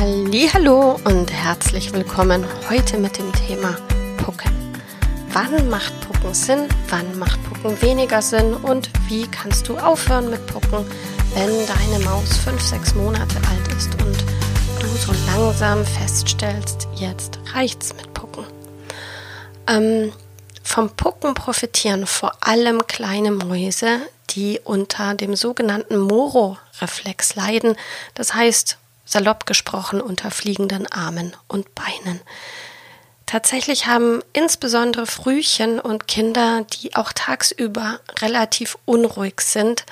Hallo und herzlich willkommen heute mit dem Thema Pucken. Wann macht Pucken Sinn? Wann macht Pucken weniger Sinn? Und wie kannst du aufhören mit Pucken, wenn deine Maus fünf, sechs Monate alt ist und du so langsam feststellst, jetzt reicht's mit Pucken? Ähm, vom Pucken profitieren vor allem kleine Mäuse, die unter dem sogenannten Moro-Reflex leiden. Das heißt, salopp gesprochen unter fliegenden Armen und Beinen. Tatsächlich haben insbesondere Frühchen und Kinder, die auch tagsüber relativ unruhig sind,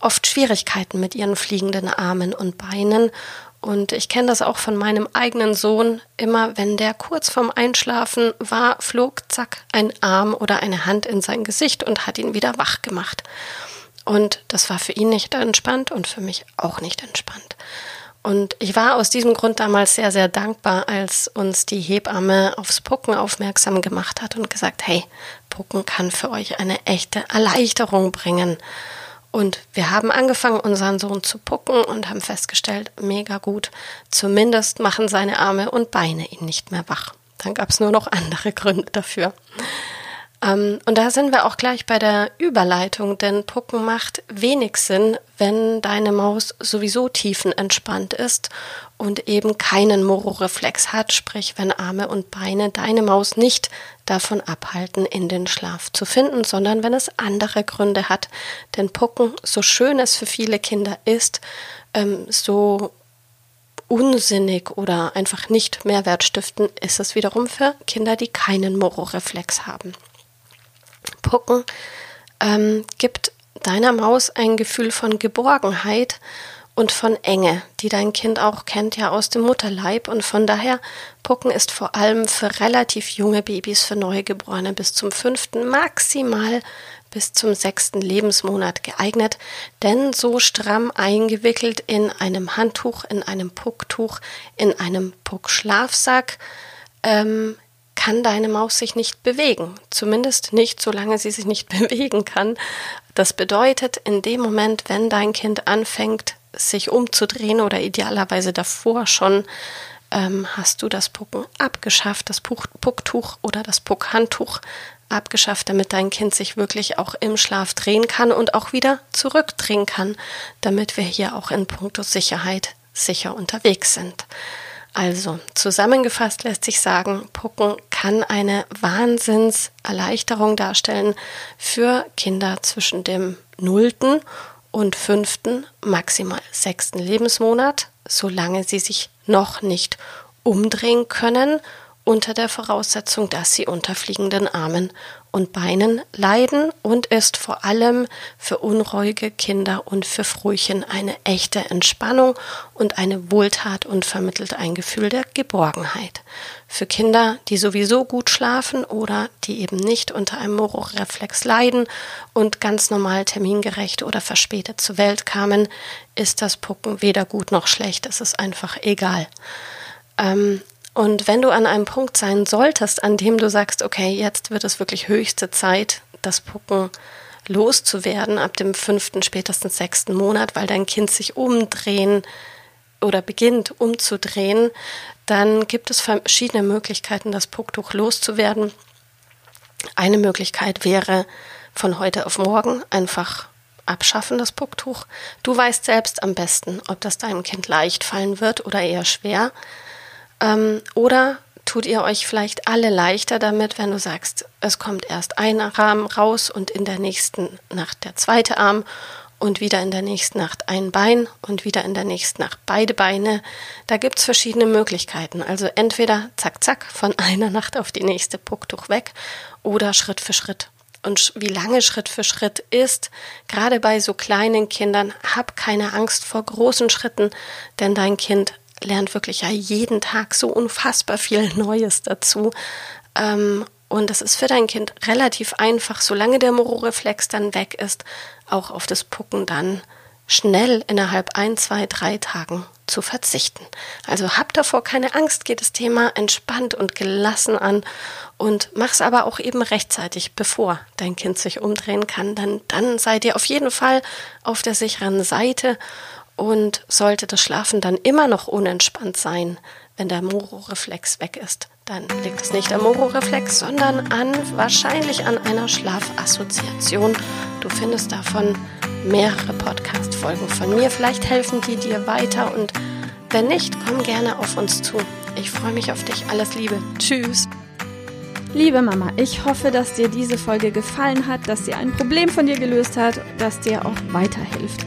oft Schwierigkeiten mit ihren fliegenden Armen und Beinen. Und ich kenne das auch von meinem eigenen Sohn. Immer wenn der kurz vorm Einschlafen war, flog zack ein Arm oder eine Hand in sein Gesicht und hat ihn wieder wach gemacht. Und das war für ihn nicht entspannt und für mich auch nicht entspannt. Und ich war aus diesem Grund damals sehr, sehr dankbar, als uns die Hebamme aufs Pucken aufmerksam gemacht hat und gesagt, hey, Pucken kann für euch eine echte Erleichterung bringen. Und wir haben angefangen, unseren Sohn zu pucken und haben festgestellt, mega gut. Zumindest machen seine Arme und Beine ihn nicht mehr wach. Dann gab es nur noch andere Gründe dafür. Ähm, und da sind wir auch gleich bei der Überleitung, denn Pucken macht wenig Sinn, wenn deine Maus sowieso tiefenentspannt ist und eben keinen Mororeflex hat, sprich wenn Arme und Beine deine Maus nicht davon abhalten, in den Schlaf zu finden, sondern wenn es andere Gründe hat. Denn Pucken, so schön es für viele Kinder ist, ähm, so unsinnig oder einfach nicht mehrwertstiften ist es wiederum für Kinder, die keinen Mororeflex haben. Pucken ähm, gibt deiner Maus ein Gefühl von Geborgenheit und von Enge, die dein Kind auch kennt ja aus dem Mutterleib. Und von daher Pucken ist vor allem für relativ junge Babys, für Neugeborene bis zum fünften, maximal bis zum sechsten Lebensmonat geeignet, denn so stramm eingewickelt in einem Handtuch, in einem Pucktuch, in einem Puckschlafsack ähm, kann deine Maus sich nicht bewegen. Zumindest nicht, solange sie sich nicht bewegen kann. Das bedeutet, in dem Moment, wenn dein Kind anfängt, sich umzudrehen oder idealerweise davor schon, ähm, hast du das Pucken abgeschafft, das Puck Pucktuch oder das Puckhandtuch abgeschafft, damit dein Kind sich wirklich auch im Schlaf drehen kann und auch wieder zurückdrehen kann, damit wir hier auch in puncto Sicherheit sicher unterwegs sind. Also, zusammengefasst lässt sich sagen, Pucken kann eine Wahnsinnserleichterung darstellen für Kinder zwischen dem nullten und fünften, maximal sechsten Lebensmonat, solange sie sich noch nicht umdrehen können unter der Voraussetzung, dass sie unter fliegenden Armen und Beinen leiden und ist vor allem für unruhige Kinder und für Frühchen eine echte Entspannung und eine Wohltat und vermittelt ein Gefühl der Geborgenheit. Für Kinder, die sowieso gut schlafen oder die eben nicht unter einem Mororeflex leiden und ganz normal termingerecht oder verspätet zur Welt kamen, ist das Pucken weder gut noch schlecht, es ist einfach egal. Ähm, und wenn du an einem Punkt sein solltest, an dem du sagst, okay, jetzt wird es wirklich höchste Zeit, das Pucken loszuwerden ab dem fünften, spätestens sechsten Monat, weil dein Kind sich umdrehen oder beginnt umzudrehen, dann gibt es verschiedene Möglichkeiten, das Pucktuch loszuwerden. Eine Möglichkeit wäre von heute auf morgen einfach abschaffen, das Pucktuch. Du weißt selbst am besten, ob das deinem Kind leicht fallen wird oder eher schwer. Ähm, oder tut ihr euch vielleicht alle leichter damit, wenn du sagst, es kommt erst ein Arm raus und in der nächsten Nacht der zweite Arm und wieder in der nächsten Nacht ein Bein und wieder in der nächsten Nacht beide Beine. Da gibt's verschiedene Möglichkeiten. Also entweder zack, zack, von einer Nacht auf die nächste Pucktuch weg oder Schritt für Schritt und wie lange Schritt für Schritt ist. Gerade bei so kleinen Kindern, hab keine Angst vor großen Schritten, denn dein Kind lernt wirklich ja jeden Tag so unfassbar viel Neues dazu. Ähm, und es ist für dein Kind relativ einfach, solange der Mororeflex dann weg ist, auch auf das Pucken dann schnell innerhalb ein, zwei, drei Tagen zu verzichten. Also hab davor keine Angst, geht das Thema entspannt und gelassen an und mach's aber auch eben rechtzeitig, bevor dein Kind sich umdrehen kann. Dann, dann seid ihr auf jeden Fall auf der sicheren Seite und sollte das Schlafen dann immer noch unentspannt sein, wenn der Moro-Reflex weg ist, dann liegt es nicht am Moro-Reflex, sondern an wahrscheinlich an einer Schlafassoziation. Du findest davon mehrere Podcast-Folgen von mir. Vielleicht helfen die dir weiter und wenn nicht, komm gerne auf uns zu. Ich freue mich auf dich. Alles Liebe. Tschüss. Liebe Mama, ich hoffe, dass dir diese Folge gefallen hat, dass sie ein Problem von dir gelöst hat, dass dir auch weiterhilft.